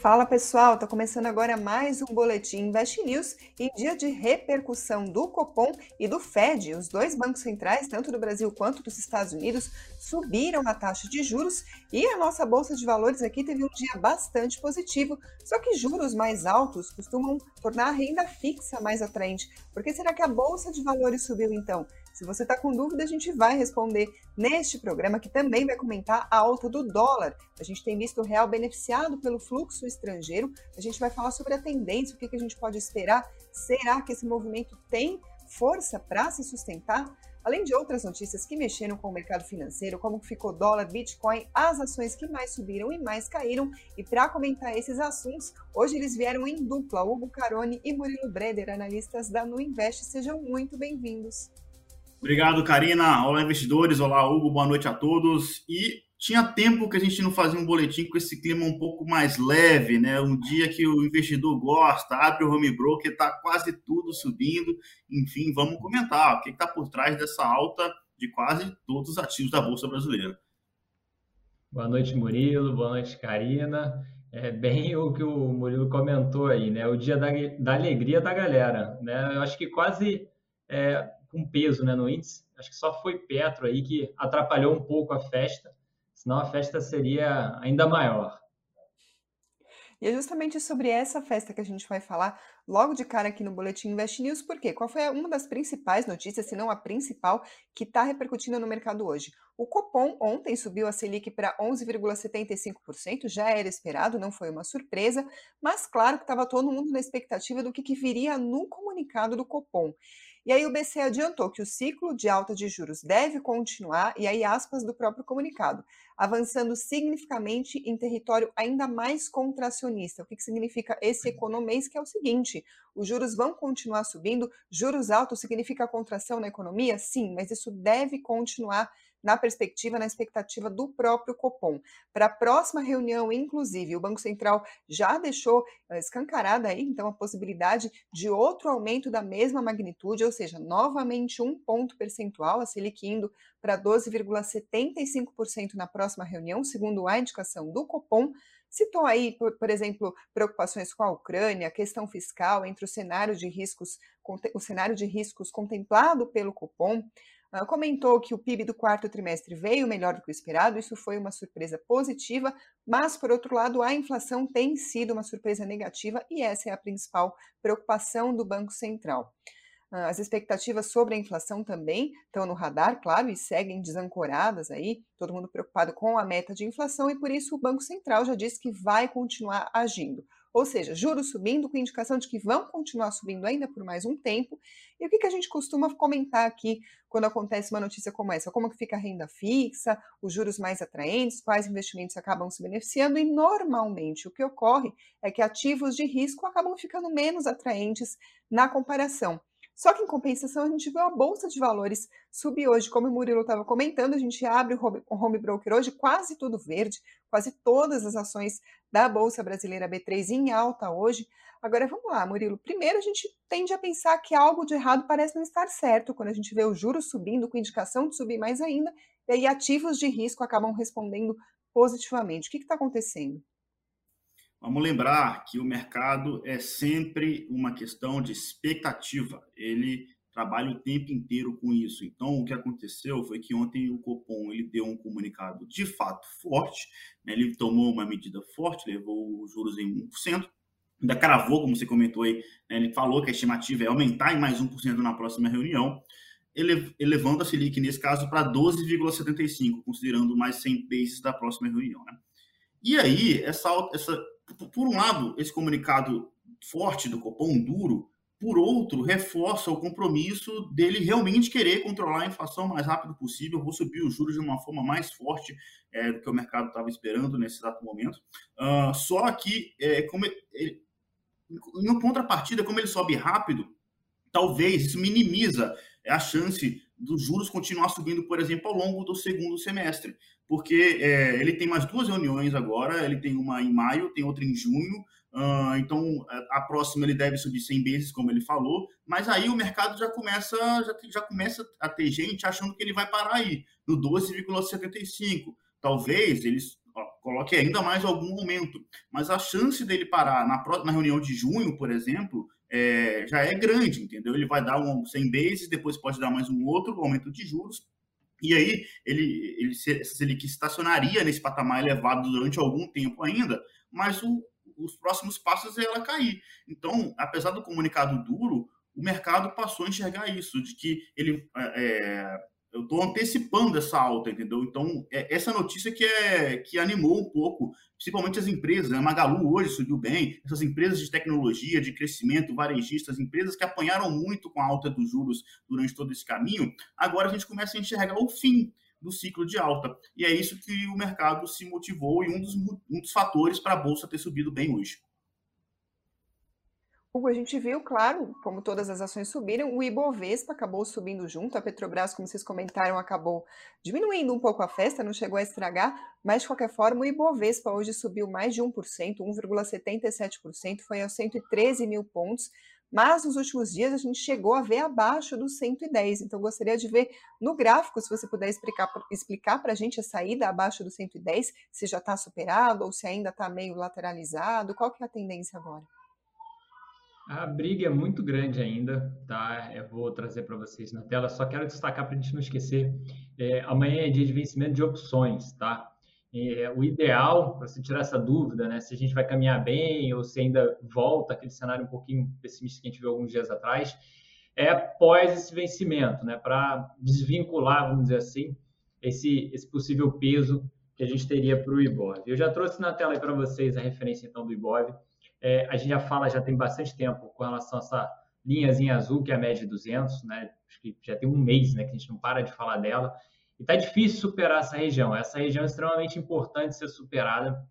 Fala pessoal, está começando agora mais um Boletim Invest News em dia de repercussão do Copom e do Fed. Os dois bancos centrais, tanto do Brasil quanto dos Estados Unidos, subiram a taxa de juros e a nossa Bolsa de Valores aqui teve um dia bastante positivo. Só que juros mais altos costumam tornar a renda fixa mais atraente. Por que será que a Bolsa de Valores subiu então? Se você está com dúvida, a gente vai responder neste programa, que também vai comentar a alta do dólar. A gente tem visto o real beneficiado pelo fluxo estrangeiro. A gente vai falar sobre a tendência, o que, que a gente pode esperar. Será que esse movimento tem força para se sustentar? Além de outras notícias que mexeram com o mercado financeiro, como ficou dólar, Bitcoin, as ações que mais subiram e mais caíram. E para comentar esses assuntos, hoje eles vieram em dupla, Hugo Carone e Murilo Breder, analistas da Nuinvest. Sejam muito bem-vindos. Obrigado, Karina. Olá, investidores. Olá, Hugo. Boa noite a todos. E tinha tempo que a gente não fazia um boletim com esse clima um pouco mais leve, né? Um dia que o investidor gosta, abre o home broker, está quase tudo subindo. Enfim, vamos comentar o que está por trás dessa alta de quase todos os ativos da Bolsa Brasileira. Boa noite, Murilo. Boa noite, Karina. É bem o que o Murilo comentou aí, né? O dia da, da alegria da galera, né? Eu acho que quase é, com peso né, no índice. Acho que só foi Petro aí que atrapalhou um pouco a festa, senão a festa seria ainda maior. E é justamente sobre essa festa que a gente vai falar logo de cara aqui no Boletim Invest News, porque qual foi uma das principais notícias, se não a principal, que está repercutindo no mercado hoje? O Copom ontem subiu a Selic para 11,75%, já era esperado, não foi uma surpresa, mas claro que estava todo mundo na expectativa do que, que viria no comunicado do Copom. E aí o BC adiantou que o ciclo de alta de juros deve continuar, e aí aspas do próprio comunicado, avançando significativamente em território ainda mais contracionista. O que, que significa esse economês? Que é o seguinte: os juros vão continuar subindo, juros altos significa contração na economia? Sim, mas isso deve continuar na perspectiva, na expectativa do próprio Copom. Para a próxima reunião, inclusive, o Banco Central já deixou eh, escancarada aí, então, a possibilidade de outro aumento da mesma magnitude, ou seja, novamente um ponto percentual, a Selic indo para 12,75% na próxima reunião, segundo a indicação do Copom. Citou aí, por, por, exemplo, preocupações com a Ucrânia, questão fiscal entre o cenário de riscos, o cenário de riscos contemplado pelo Copom, comentou que o PIB do quarto trimestre veio melhor do que o esperado, isso foi uma surpresa positiva, mas, por outro lado, a inflação tem sido uma surpresa negativa e essa é a principal preocupação do Banco Central. Ah, as expectativas sobre a inflação também estão no radar, claro, e seguem desancoradas aí, todo mundo preocupado com a meta de inflação, e por isso o Banco Central já disse que vai continuar agindo. Ou seja, juros subindo com indicação de que vão continuar subindo ainda por mais um tempo. E o que, que a gente costuma comentar aqui quando acontece uma notícia como essa? Como que fica a renda fixa, os juros mais atraentes, quais investimentos acabam se beneficiando e normalmente o que ocorre é que ativos de risco acabam ficando menos atraentes na comparação. Só que em compensação a gente viu a bolsa de valores subir hoje, como o Murilo estava comentando, a gente abre o home broker hoje quase tudo verde, quase todas as ações da bolsa brasileira B3 em alta hoje. Agora vamos lá, Murilo. Primeiro a gente tende a pensar que algo de errado parece não estar certo quando a gente vê o juros subindo com indicação de subir mais ainda, e aí ativos de risco acabam respondendo positivamente. O que está acontecendo? Vamos lembrar que o mercado é sempre uma questão de expectativa. Ele trabalha o tempo inteiro com isso. Então, o que aconteceu foi que ontem o Copom ele deu um comunicado de fato forte. Né? Ele tomou uma medida forte, levou os juros em 1%. Ainda cravou, como você comentou aí, né? ele falou que a estimativa é aumentar em mais 1% na próxima reunião, elevando a Selic, nesse caso, para 12,75%, considerando mais 100 bases da próxima reunião. Né? E aí, essa, essa por um lado, esse comunicado forte do Copom, duro, por outro, reforça o compromisso dele realmente querer controlar a inflação o mais rápido possível, vou subir os juros de uma forma mais forte é, do que o mercado estava esperando nesse exato momento. Uh, só que, é, como ele, em contrapartida, como ele sobe rápido, talvez isso minimiza a chance dos juros continuar subindo, por exemplo, ao longo do segundo semestre porque é, ele tem mais duas reuniões agora, ele tem uma em maio, tem outra em junho, uh, então a próxima ele deve subir 100 vezes, como ele falou, mas aí o mercado já começa, já, já começa a ter gente achando que ele vai parar aí, no 12,75. Talvez eles, ó, coloque ainda mais algum aumento. Mas a chance dele parar na, na reunião de junho, por exemplo, é, já é grande, entendeu? Ele vai dar um 100 bases, depois pode dar mais um outro aumento de juros, e aí ele, ele Selic estacionaria nesse patamar elevado durante algum tempo ainda, mas o, os próximos passos é ela cair. Então, apesar do comunicado duro, o mercado passou a enxergar isso, de que ele é, é eu estou antecipando essa alta, entendeu? Então, é essa notícia que, é, que animou um pouco, principalmente as empresas. Né? A Magalu hoje subiu bem, essas empresas de tecnologia, de crescimento, varejistas, empresas que apanharam muito com a alta dos juros durante todo esse caminho, agora a gente começa a enxergar o fim do ciclo de alta. E é isso que o mercado se motivou e um dos, um dos fatores para a Bolsa ter subido bem hoje. A gente viu, claro, como todas as ações subiram, o Ibovespa acabou subindo junto, a Petrobras, como vocês comentaram, acabou diminuindo um pouco a festa, não chegou a estragar, mas de qualquer forma o Ibovespa hoje subiu mais de 1%, 1,77%, foi aos 113 mil pontos, mas nos últimos dias a gente chegou a ver abaixo dos 110, então gostaria de ver no gráfico, se você puder explicar, explicar para a gente a saída abaixo do 110, se já está superado ou se ainda está meio lateralizado, qual que é a tendência agora? A briga é muito grande ainda, tá? Eu vou trazer para vocês na tela. Só quero destacar para a gente não esquecer: é, amanhã é dia de vencimento de opções, tá? É, o ideal, para você tirar essa dúvida, né? Se a gente vai caminhar bem ou se ainda volta aquele cenário um pouquinho pessimista que a gente viu alguns dias atrás, é após esse vencimento, né? Para desvincular, vamos dizer assim, esse, esse possível peso que a gente teria para o IBOV. Eu já trouxe na tela para vocês a referência então do IBOV. É, a gente já fala, já tem bastante tempo com relação a essa linhazinha azul, que é a média de 200, né? Acho que já tem um mês né, que a gente não para de falar dela. E está difícil superar essa região. Essa região é extremamente importante ser superada.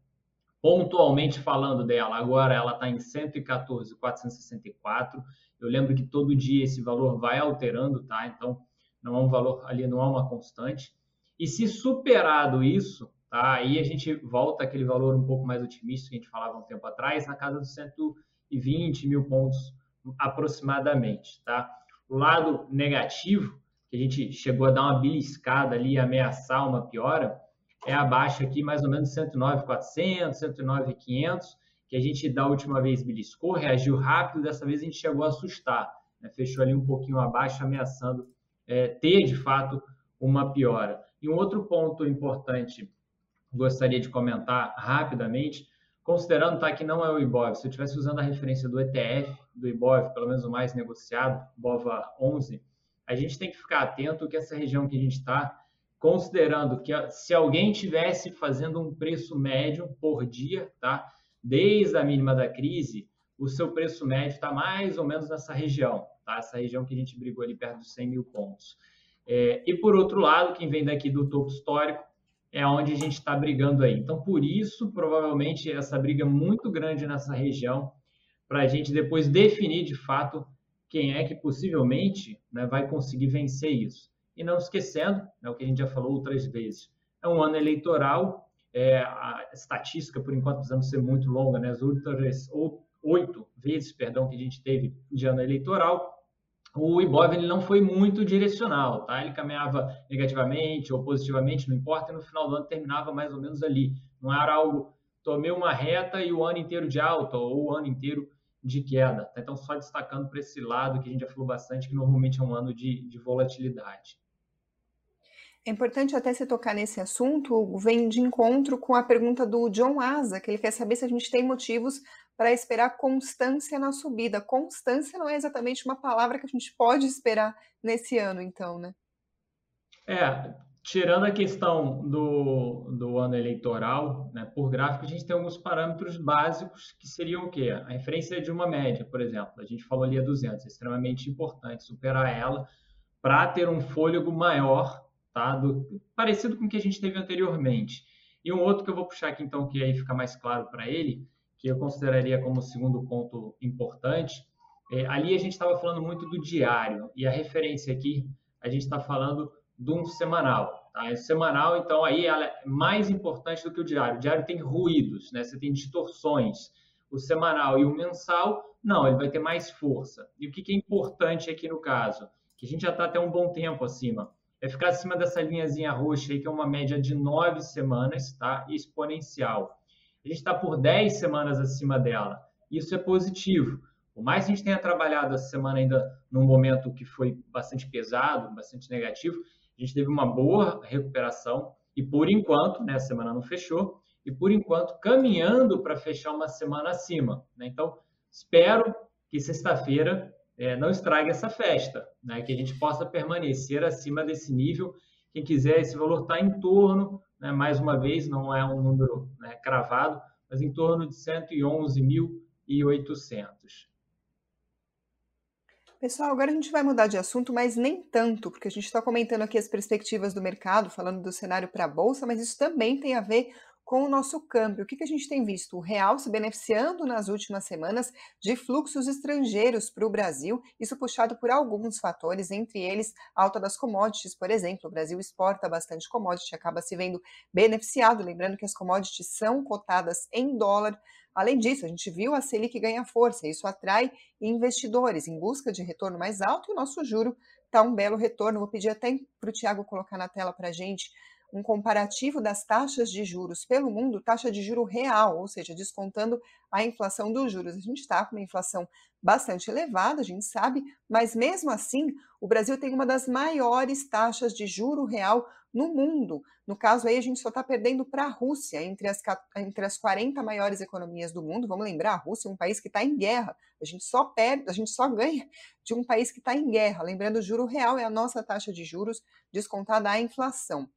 Pontualmente falando dela, agora ela está em 114,464. Eu lembro que todo dia esse valor vai alterando, tá? Então, não é um valor ali, não é uma constante. E se superado isso, Tá? Aí a gente volta àquele valor um pouco mais otimista que a gente falava um tempo atrás, na casa dos 120 mil pontos aproximadamente. Tá? O lado negativo, que a gente chegou a dar uma beliscada ali ameaçar uma piora, é abaixo aqui mais ou menos 109,400, 109,500, que a gente da última vez beliscou, reagiu rápido, dessa vez a gente chegou a assustar, né? fechou ali um pouquinho abaixo, ameaçando é, ter de fato uma piora. E um outro ponto importante gostaria de comentar rapidamente, considerando tá, que não é o IBOV, se eu estivesse usando a referência do ETF, do IBOV, pelo menos o mais negociado, BOVA 11, a gente tem que ficar atento que essa região que a gente está, considerando que se alguém tivesse fazendo um preço médio por dia, tá? desde a mínima da crise, o seu preço médio está mais ou menos nessa região, tá? essa região que a gente brigou ali perto dos 100 mil pontos. É, e por outro lado, quem vem daqui do topo histórico, é onde a gente está brigando aí. Então, por isso, provavelmente, essa briga muito grande nessa região, para a gente depois definir de fato quem é que possivelmente né, vai conseguir vencer isso. E não esquecendo, né, o que a gente já falou outras vezes, é um ano eleitoral, é, a estatística, por enquanto, precisando ser muito longa, né, as outras oito vezes perdão, que a gente teve de ano eleitoral, o Ibov ele não foi muito direcional, tá? Ele caminhava negativamente ou positivamente, não importa, e no final do ano terminava mais ou menos ali. Não era algo, tomei uma reta e o ano inteiro de alta ou o ano inteiro de queda. Tá? Então, só destacando para esse lado que a gente já falou bastante, que normalmente é um ano de, de volatilidade. É importante até se tocar nesse assunto, vem de encontro com a pergunta do John Asa, que ele quer saber se a gente tem motivos para esperar constância na subida. Constância não é exatamente uma palavra que a gente pode esperar nesse ano, então, né? É, tirando a questão do, do ano eleitoral, né, por gráfico, a gente tem alguns parâmetros básicos que seriam o quê? A referência de uma média, por exemplo. A gente falou ali a 200, é extremamente importante superar ela para ter um fôlego maior, tá? Do, parecido com o que a gente teve anteriormente. E um outro que eu vou puxar aqui, então, que aí fica mais claro para ele, que eu consideraria como segundo ponto importante, é, ali a gente estava falando muito do diário, e a referência aqui, a gente está falando de um semanal. Tá? O semanal, então, aí ela é mais importante do que o diário. O diário tem ruídos, né? você tem distorções. O semanal e o mensal, não, ele vai ter mais força. E o que, que é importante aqui no caso? Que a gente já está até um bom tempo acima. é ficar acima dessa linhazinha roxa aí, que é uma média de nove semanas, tá? Exponencial. A gente está por 10 semanas acima dela. Isso é positivo. Por mais que a gente tenha trabalhado essa semana ainda num momento que foi bastante pesado, bastante negativo, a gente teve uma boa recuperação e por enquanto, né, a semana não fechou, e por enquanto caminhando para fechar uma semana acima. Né? Então, espero que sexta-feira é, não estrague essa festa, né? que a gente possa permanecer acima desse nível. Quem quiser, esse valor está em torno, né, mais uma vez, não é um número né, cravado, mas em torno de 111.800. Pessoal, agora a gente vai mudar de assunto, mas nem tanto, porque a gente está comentando aqui as perspectivas do mercado, falando do cenário para a Bolsa, mas isso também tem a ver com o nosso câmbio. O que, que a gente tem visto? O real se beneficiando nas últimas semanas de fluxos estrangeiros para o Brasil, isso puxado por alguns fatores, entre eles alta das commodities, por exemplo. O Brasil exporta bastante commodity, acaba se vendo beneficiado, lembrando que as commodities são cotadas em dólar. Além disso, a gente viu a Selic ganhar força, isso atrai investidores em busca de retorno mais alto e o nosso juro está um belo retorno. Vou pedir até para o Tiago colocar na tela para a gente um comparativo das taxas de juros pelo mundo, taxa de juro real, ou seja, descontando a inflação dos juros. A gente está com uma inflação bastante elevada, a gente sabe, mas mesmo assim, o Brasil tem uma das maiores taxas de juro real no mundo. No caso aí, a gente só está perdendo para a Rússia, entre as, entre as 40 maiores economias do mundo. Vamos lembrar, a Rússia é um país que está em guerra. A gente só perde, a gente só ganha de um país que está em guerra. Lembrando, o juro real é a nossa taxa de juros descontada a inflação.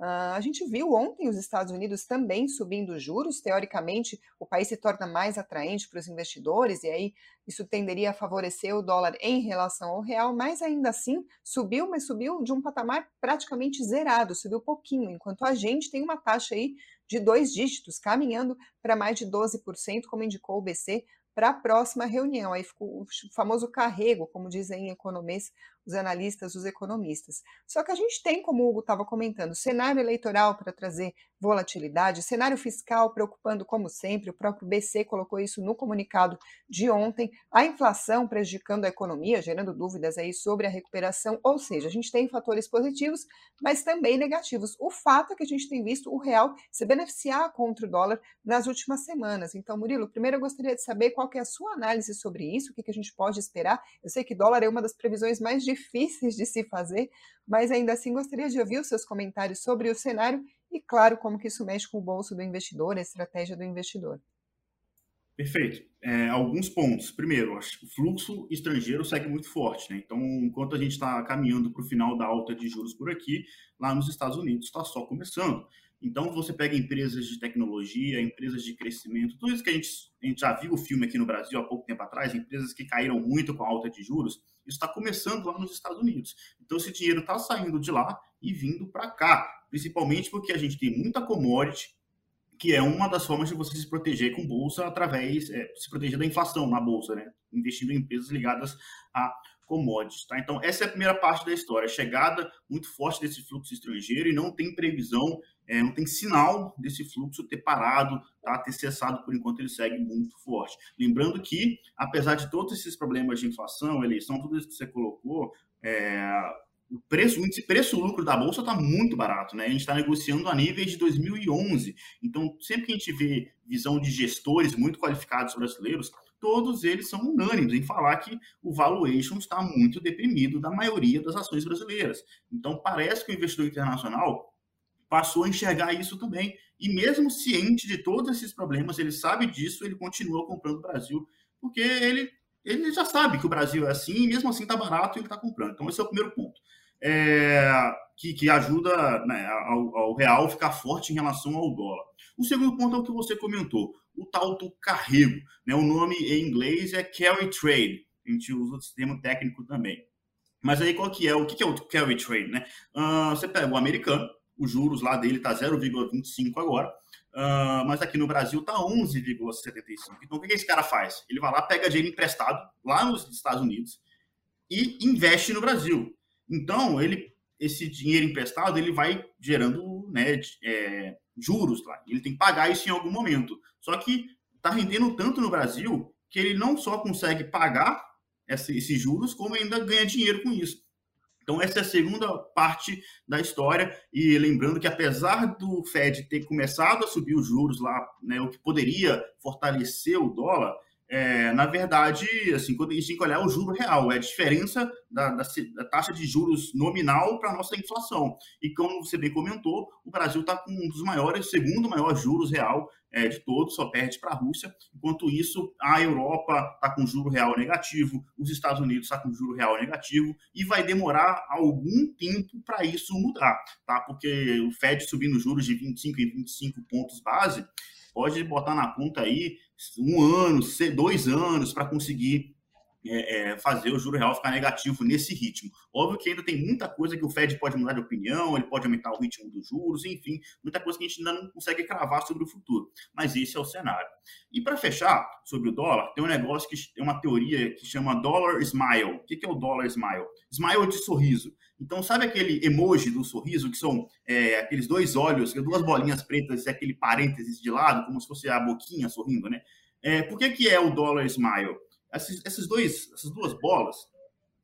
Uh, a gente viu ontem os Estados Unidos também subindo juros. Teoricamente, o país se torna mais atraente para os investidores, e aí isso tenderia a favorecer o dólar em relação ao real, mas ainda assim subiu, mas subiu de um patamar praticamente zerado, subiu pouquinho, enquanto a gente tem uma taxa aí de dois dígitos, caminhando para mais de 12%, como indicou o BC para a próxima reunião. Aí ficou o famoso carrego, como dizem em economês os analistas, os economistas. Só que a gente tem, como o Hugo estava comentando, cenário eleitoral para trazer volatilidade, cenário fiscal preocupando como sempre, o próprio BC colocou isso no comunicado de ontem, a inflação prejudicando a economia, gerando dúvidas aí sobre a recuperação, ou seja, a gente tem fatores positivos, mas também negativos. O fato é que a gente tem visto o real se beneficiar contra o dólar nas últimas semanas. Então, Murilo, primeiro eu gostaria de saber qual é a sua análise sobre isso, o que, que a gente pode esperar. Eu sei que dólar é uma das previsões mais difíceis de se fazer, mas ainda assim gostaria de ouvir os seus comentários sobre o cenário e, claro, como que isso mexe com o bolso do investidor, a estratégia do investidor. Perfeito. É, alguns pontos. Primeiro, o fluxo estrangeiro segue muito forte. Né? Então, enquanto a gente está caminhando para o final da alta de juros por aqui, lá nos Estados Unidos está só começando. Então, você pega empresas de tecnologia, empresas de crescimento, tudo isso que a gente, a gente já viu o filme aqui no Brasil há pouco tempo atrás, empresas que caíram muito com a alta de juros, isso está começando lá nos Estados Unidos. Então, esse dinheiro está saindo de lá e vindo para cá, principalmente porque a gente tem muita commodity, que é uma das formas de você se proteger com bolsa através, é, se proteger da inflação na bolsa, né? Investindo em empresas ligadas a commodities, tá? Então, essa é a primeira parte da história, chegada muito forte desse fluxo estrangeiro e não tem previsão é, não tem sinal desse fluxo ter parado, tá? ter cessado por enquanto ele segue muito forte. Lembrando que, apesar de todos esses problemas de inflação, eleição, tudo isso que você colocou, é, o preço, o índice preço-lucro da bolsa está muito barato, né? A gente está negociando a níveis de 2011. Então, sempre que a gente vê visão de gestores muito qualificados brasileiros, todos eles são unânimes em falar que o valuation está muito deprimido da maioria das ações brasileiras. Então, parece que o investidor internacional passou a enxergar isso também. E mesmo ciente de todos esses problemas, ele sabe disso, ele continua comprando o Brasil, porque ele, ele já sabe que o Brasil é assim, e mesmo assim está barato e ele está comprando. Então, esse é o primeiro ponto. É, que, que ajuda né, ao, ao, real ficar forte em relação ao dólar. O segundo ponto é o que você comentou, o tal do carrego. Né, o nome em inglês é carry trade, a gente usa o termo técnico também. Mas aí qual que é? O que é o carry trade? Né? Uh, você pega o americano, os juros lá dele está 0,25 agora, uh, mas aqui no Brasil está 11,75. Então, o que, que esse cara faz? Ele vai lá, pega dinheiro emprestado lá nos Estados Unidos e investe no Brasil. Então, ele, esse dinheiro emprestado ele vai gerando né, é, juros lá. Ele tem que pagar isso em algum momento. Só que está rendendo tanto no Brasil que ele não só consegue pagar esses juros, como ainda ganha dinheiro com isso. Então, essa é a segunda parte da história. E lembrando que, apesar do Fed ter começado a subir os juros lá, né, o que poderia fortalecer o dólar, é, na verdade, assim, quando a gente tem que olhar o juro real, é a diferença da, da, da taxa de juros nominal para a nossa inflação. E como você bem comentou, o Brasil está com um dos maiores, segundo maior juros real é, de todos, só perde para a Rússia. Enquanto isso, a Europa está com juro real negativo, os Estados Unidos está com juro real negativo, e vai demorar algum tempo para isso mudar, tá? Porque o Fed subindo juros de 25 em 25 pontos base, pode botar na conta aí um ano, dois anos para conseguir é, é, fazer o juro real ficar negativo nesse ritmo. Óbvio que ainda tem muita coisa que o Fed pode mudar de opinião, ele pode aumentar o ritmo dos juros, enfim, muita coisa que a gente ainda não consegue cravar sobre o futuro. Mas esse é o cenário. E para fechar sobre o dólar, tem um negócio que tem uma teoria que chama Dollar Smile. O que é o Dollar Smile? Smile de sorriso. Então, sabe aquele emoji do sorriso, que são é, aqueles dois olhos, duas bolinhas pretas e aquele parênteses de lado, como se fosse a boquinha sorrindo, né? É, por que, que é o Dollar Smile? Esses, esses dois, essas duas bolas,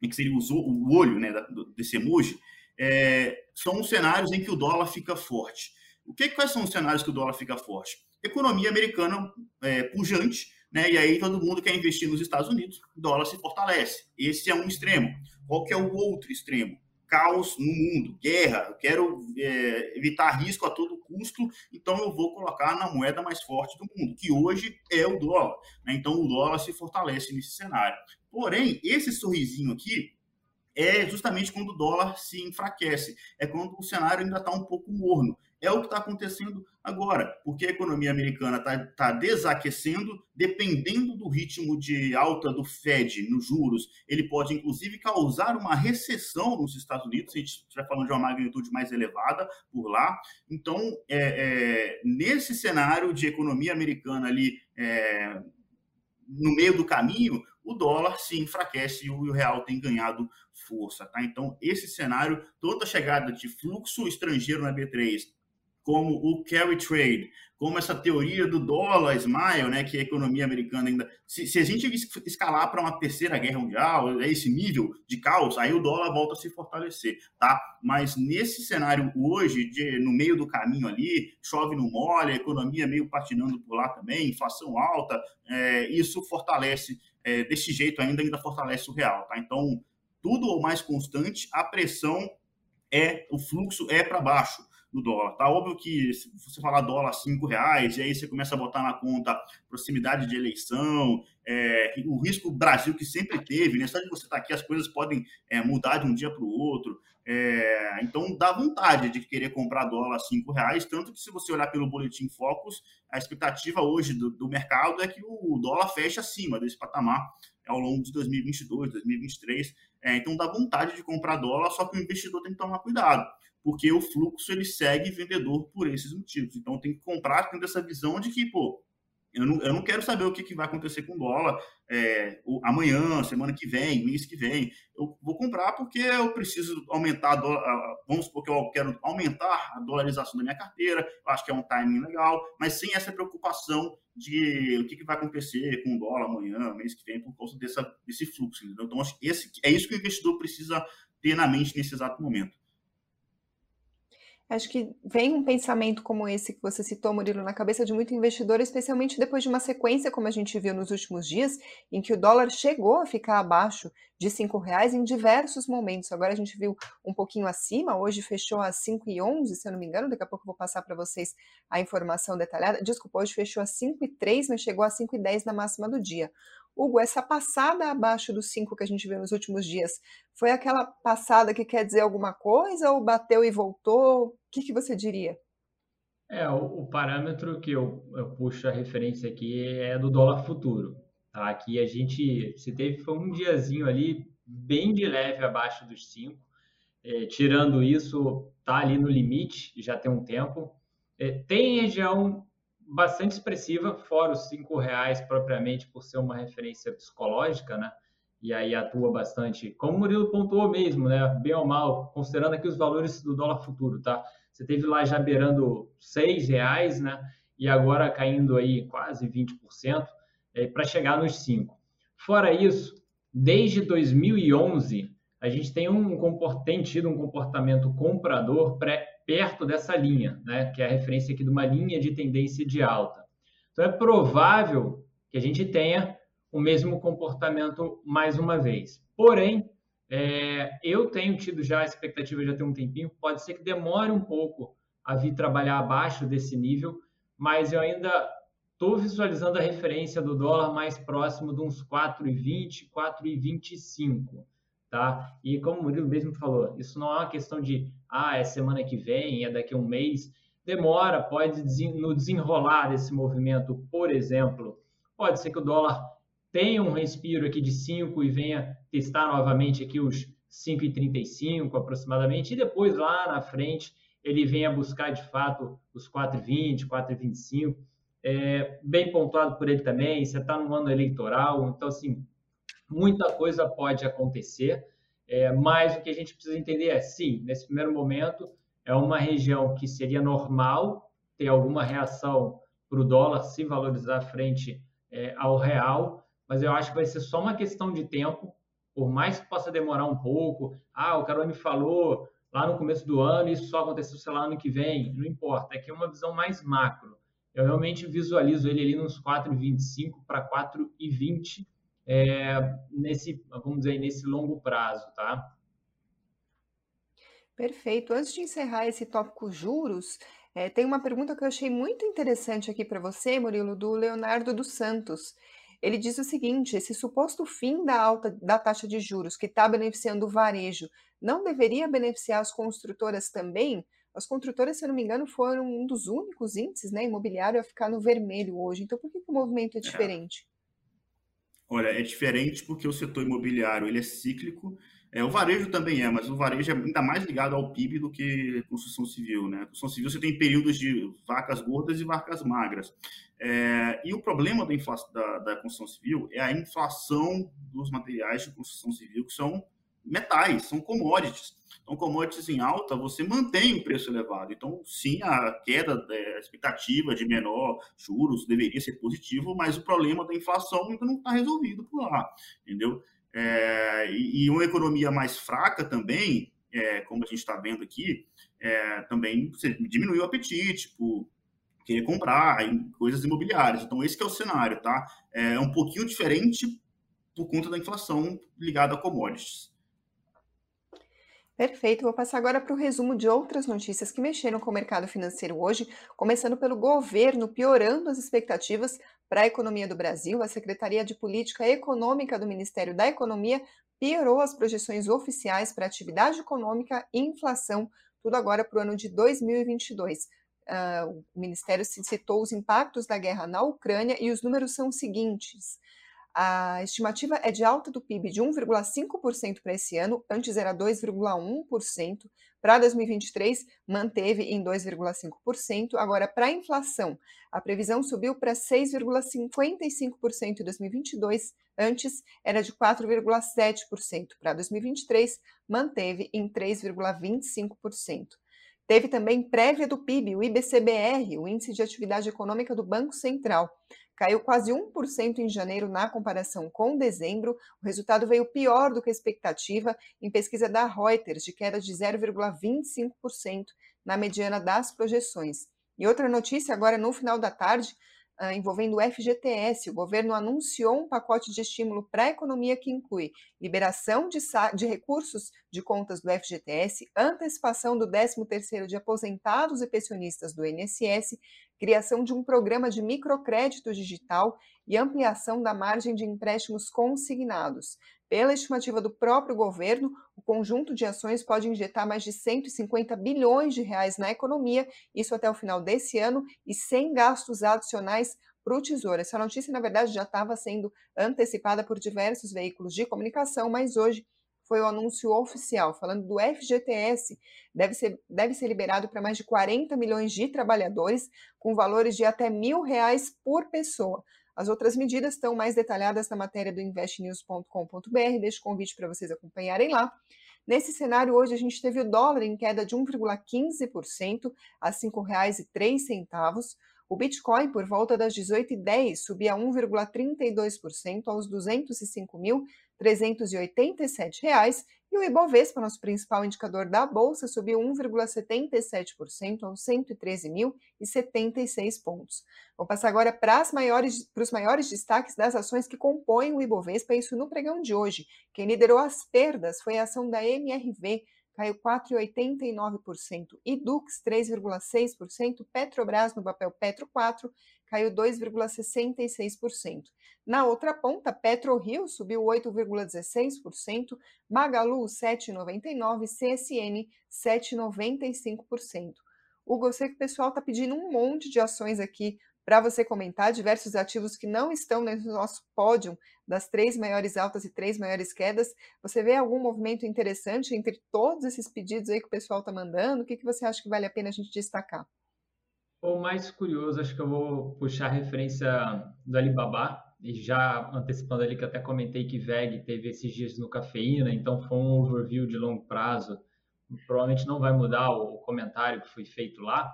que seria o, o olho né, desse emoji, é, são os cenários em que o dólar fica forte. O que, quais são os cenários que o dólar fica forte? Economia americana é, pujante, né, e aí todo mundo quer investir nos Estados Unidos, o dólar se fortalece. Esse é um extremo. Qual que é o outro extremo? Caos no mundo, guerra, eu quero é, evitar risco a todo custo, então eu vou colocar na moeda mais forte do mundo, que hoje é o dólar. Né? Então o dólar se fortalece nesse cenário. Porém, esse sorrisinho aqui é justamente quando o dólar se enfraquece, é quando o cenário ainda está um pouco morno. É o que está acontecendo agora, porque a economia americana está tá desaquecendo, dependendo do ritmo de alta do Fed nos juros, ele pode inclusive causar uma recessão nos Estados Unidos, se a gente estiver falando de uma magnitude mais elevada por lá. Então, é, é, nesse cenário de economia americana ali é, no meio do caminho, o dólar se enfraquece e o real tem ganhado força. Tá? Então, esse cenário, toda a chegada de fluxo estrangeiro na B3 como o carry trade, como essa teoria do dólar smile, né, que a economia americana ainda. Se, se a gente escalar para uma terceira guerra mundial, é esse nível de caos, aí o dólar volta a se fortalecer, tá? Mas nesse cenário hoje, de, no meio do caminho ali, chove no mole, a economia meio patinando por lá também, inflação alta, é, isso fortalece, é, desse jeito ainda, ainda fortalece o real, tá? Então, tudo ou mais constante, a pressão é, o fluxo é para baixo do dólar. Tá óbvio que se você falar dólar cinco reais, e aí você começa a botar na conta proximidade de eleição, é, o risco Brasil que sempre teve, né? Só de você estar tá aqui, as coisas podem é, mudar de um dia para o outro. É, então dá vontade de querer comprar dólar cinco reais, tanto que se você olhar pelo boletim Focus, a expectativa hoje do, do mercado é que o dólar feche acima desse patamar ao longo de 2022, 2023. É, então dá vontade de comprar dólar, só que o investidor tem que tomar cuidado porque o fluxo ele segue vendedor por esses motivos. Então tem que comprar tendo essa visão de que, pô, eu não, eu não quero saber o que, que vai acontecer com o dólar é, amanhã, semana que vem, mês que vem. Eu vou comprar porque eu preciso aumentar, a dólar, vamos supor que eu quero aumentar a dolarização da minha carteira, eu acho que é um timing legal, mas sem essa preocupação de o que, que vai acontecer com o dólar amanhã, mês que vem, por causa dessa, desse fluxo. Entendeu? Então, esse, é isso que o investidor precisa ter na mente nesse exato momento. Acho que vem um pensamento como esse que você citou, Murilo, na cabeça de muito investidor, especialmente depois de uma sequência, como a gente viu nos últimos dias, em que o dólar chegou a ficar abaixo de cinco reais em diversos momentos. Agora a gente viu um pouquinho acima, hoje fechou a 5,11, se eu não me engano, daqui a pouco eu vou passar para vocês a informação detalhada. Desculpa, hoje fechou a 5,3, mas chegou a 5,10 na máxima do dia. Hugo, essa passada abaixo dos 5 que a gente viu nos últimos dias, foi aquela passada que quer dizer alguma coisa ou bateu e voltou? O que, que você diria? É, o, o parâmetro que eu, eu, puxo a referência aqui é do dólar futuro. Tá? Aqui a gente se teve foi um diazinho ali bem de leve abaixo dos 5. É, tirando isso, tá ali no limite, já tem um tempo. É, tem região bastante expressiva, fora os cinco reais propriamente por ser uma referência psicológica, né? E aí atua bastante, como o Murilo pontuou mesmo, né? Bem ou mal, considerando aqui os valores do dólar futuro, tá? Você teve lá já beirando seis reais, né? E agora caindo aí quase 20% é, para chegar nos cinco. Fora isso, desde 2011 a gente tem, um, tem tido um comportamento comprador pré, perto dessa linha, né, que é a referência aqui de uma linha de tendência de alta. Então, é provável que a gente tenha o mesmo comportamento mais uma vez. Porém, é, eu tenho tido já a expectativa já tem um tempinho, pode ser que demore um pouco a vir trabalhar abaixo desse nível, mas eu ainda estou visualizando a referência do dólar mais próximo de uns 4,20, 4,25, tá? E como o Murilo mesmo falou, isso não é uma questão de, ah, é semana que vem, é daqui a um mês, demora, pode no desenrolar desse movimento, por exemplo, pode ser que o dólar tenha um respiro aqui de 5 e venha testar novamente aqui os 5,35 aproximadamente, e depois lá na frente ele venha buscar de fato os 4,20, 4,25. É, bem pontuado por ele também, você está no ano eleitoral, então assim, muita coisa pode acontecer, é, mas o que a gente precisa entender é, sim, nesse primeiro momento, é uma região que seria normal ter alguma reação para o dólar se valorizar frente é, ao real, mas eu acho que vai ser só uma questão de tempo, por mais que possa demorar um pouco. Ah, o Carol me falou lá no começo do ano, isso só aconteceu, sei lá, ano que vem. Não importa, é que é uma visão mais macro. Eu realmente visualizo ele ali nos 4,25 para 4,20 é, nesse, vamos dizer, nesse longo prazo, tá? Perfeito. Antes de encerrar esse tópico juros, é, tem uma pergunta que eu achei muito interessante aqui para você, Murilo, do Leonardo dos Santos. Ele diz o seguinte: esse suposto fim da alta da taxa de juros que está beneficiando o varejo não deveria beneficiar as construtoras também? As construtoras, se eu não me engano, foram um dos únicos índices né, imobiliário a ficar no vermelho hoje. Então, por que, que o movimento é, é. diferente? É. Olha, é diferente porque o setor imobiliário ele é cíclico é, o varejo também é, mas o varejo é ainda mais ligado ao PIB do que construção civil. Né? Construção civil você tem períodos de vacas gordas e vacas magras. É, e o problema da, inflação, da, da, construção civil é a inflação dos materiais de construção civil, que são metais, são commodities. Então, commodities em alta, você mantém o preço elevado. Então, sim, a queda, é, a expectativa de menor juros deveria ser positivo, mas o problema da inflação ainda não está resolvido por lá, entendeu? É, e, uma economia mais fraca também, é, como a gente está vendo aqui, é, também diminui o apetite por querer comprar em coisas imobiliárias. Então, esse é o cenário, tá? É um pouquinho diferente por conta da inflação ligada a commodities. Perfeito, vou passar agora para o resumo de outras notícias que mexeram com o mercado financeiro hoje, começando pelo governo piorando as expectativas para a economia do Brasil. A Secretaria de Política Econômica do Ministério da Economia piorou as projeções oficiais para atividade econômica e inflação, tudo agora para o ano de 2022. Uh, ah, o Ministério citou os impactos da guerra na Ucrânia e os números são os seguintes. A estimativa é de alta do PIB de 1,5% para esse ano, antes era 2,1%. Para 2023, manteve em 2,5%. Agora, para a inflação, a previsão subiu para 6,55% em 2022, antes era de 4,7%. Para 2023, manteve em 3,25%. Teve também prévia do PIB, o IBCBR, o Índice de Atividade Econômica do Banco Central. Caiu quase 1% em janeiro na comparação com dezembro. O resultado veio pior do que a expectativa em pesquisa da Reuters, de queda de 0,25% na mediana das projeções. E outra notícia agora no final da tarde, uh, envolvendo o FGTS. O governo anunciou um pacote de estímulo para a economia que inclui liberação de, de recursos de contas do FGTS, antecipação do 13º de aposentados e pensionistas do INSS, criação de um programa de microcrédito digital e ampliação da margem de empréstimos consignados. Pela estimativa do próprio governo, o conjunto de ações pode injetar mais de 150 bilhões de reais na economia, isso até o final desse ano, e sem gastos adicionais para o Tesouro. Essa notícia, na verdade, já estava sendo antecipada por diversos veículos de comunicação, mas hoje foi o anúncio oficial, falando do FGTS, deve ser, deve ser liberado para mais de 40 milhões de trabalhadores, com valores de até mil reais por pessoa. As outras medidas estão mais detalhadas na matéria do investnews.com.br. Deixo o convite para vocês acompanharem lá. Nesse cenário, hoje a gente teve o dólar em queda de 1,15% a R$ 5,03. O Bitcoin, por volta das 18h10, subia 1,32% aos 205.000 387 reais e o Ibovespa, nosso principal indicador da bolsa, subiu 1,77% aos 113.076 pontos. Vou passar agora para, maiores, para os maiores destaques das ações que compõem o Ibovespa, isso no pregão de hoje. Quem liderou as perdas foi a ação da MRV, caiu 4,89%, e Dux 3,6%, Petrobras no papel Petro 4 caiu 2,66%. Na outra ponta, PetroRio subiu 8,16%, Magalu 7,99%, CSN 7,95%. Hugo, eu que o pessoal está pedindo um monte de ações aqui para você comentar, diversos ativos que não estão no nosso pódio das três maiores altas e três maiores quedas. Você vê algum movimento interessante entre todos esses pedidos aí que o pessoal está mandando? O que, que você acha que vale a pena a gente destacar? O mais curioso, acho que eu vou puxar a referência do Alibaba, e já antecipando ali que até comentei que VEG teve esses dias no Cafeína, então foi um overview de longo prazo. Provavelmente não vai mudar o comentário que foi feito lá.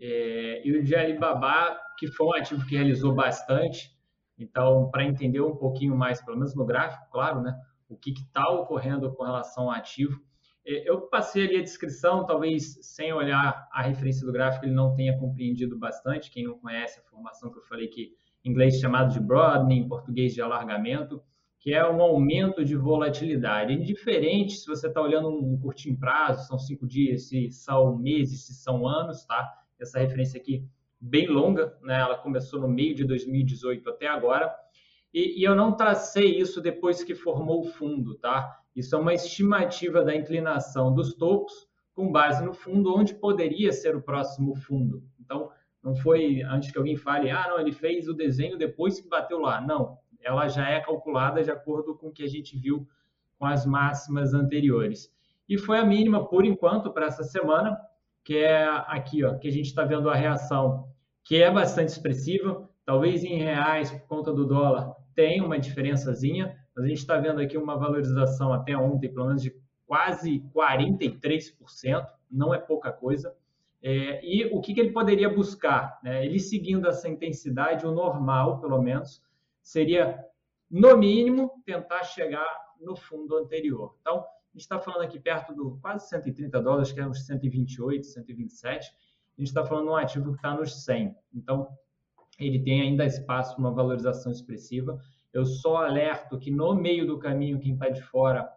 É, e o de Alibaba, que foi um ativo que realizou bastante, então, para entender um pouquinho mais, pelo menos no gráfico, claro, né, o que está ocorrendo com relação ao ativo, é, eu passei ali a descrição, talvez sem olhar a referência do gráfico ele não tenha compreendido bastante. Quem não conhece a formação que eu falei que em inglês chamado de broadening, em português de alargamento, que é um aumento de volatilidade. Indiferente se você está olhando um curtinho prazo, são cinco dias, se são meses, se são anos, tá? Essa referência aqui bem longa, né? Ela começou no meio de 2018 até agora. E, e eu não tracei isso depois que formou o fundo, tá? Isso é uma estimativa da inclinação dos topos com base no fundo, onde poderia ser o próximo fundo. Então, não foi antes que alguém fale, ah, não, ele fez o desenho depois que bateu lá. Não, ela já é calculada de acordo com o que a gente viu com as máximas anteriores. E foi a mínima, por enquanto, para essa semana, que é aqui, ó, que a gente está vendo a reação, que é bastante expressiva. Talvez em reais, por conta do dólar, tenha uma diferençazinha, a gente está vendo aqui uma valorização até ontem, pelo menos de quase 43%, não é pouca coisa. É, e o que, que, ele poderia buscar? Né? Ele seguindo essa intensidade, o normal, pelo menos, seria, no mínimo, tentar chegar no fundo anterior. Então, está falando aqui perto do quase 130 dólares, que é uns 128, 127. A gente está falando de um ativo que está nos 100. Então, ele tem ainda espaço para uma valorização expressiva. Eu só alerto que no meio do caminho, quem está de fora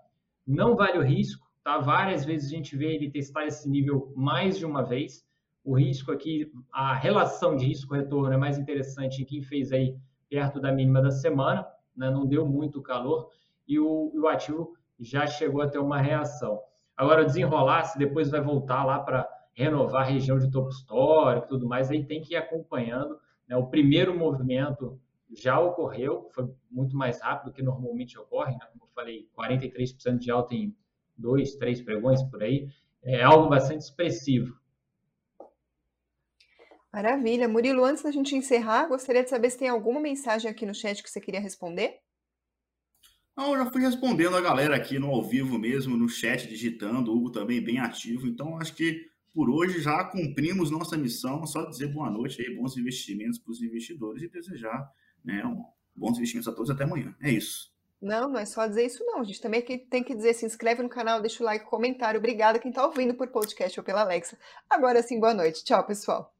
não vale o risco, tá? Várias vezes a gente vê ele testar esse nível mais de uma vez. O risco aqui, a relação de risco-retorno é mais interessante em quem fez aí perto da mínima da semana, né? não deu muito calor e o, o ativo já chegou a ter uma reação. Agora, desenrolar, se depois vai voltar lá para renovar a região de topo histórico e tudo mais, aí tem que ir acompanhando. Né? O primeiro movimento já ocorreu, foi muito mais rápido do que normalmente ocorre, né? como eu falei, 43% de alta em dois, três pregões por aí, é algo bastante expressivo. Maravilha. Murilo, antes da gente encerrar, gostaria de saber se tem alguma mensagem aqui no chat que você queria responder? Não, eu já fui respondendo a galera aqui no ao vivo mesmo, no chat, digitando, o Hugo também bem ativo, então acho que por hoje já cumprimos nossa missão, só dizer boa noite aí, bons investimentos para os investidores e desejar né? Um, bons investimentos a todos até amanhã. É isso. Não, não é só dizer isso, não. A gente também tem que dizer: se inscreve no canal, deixa o like, comentário. Obrigada quem está ouvindo por podcast ou pela Alexa. Agora sim, boa noite. Tchau, pessoal.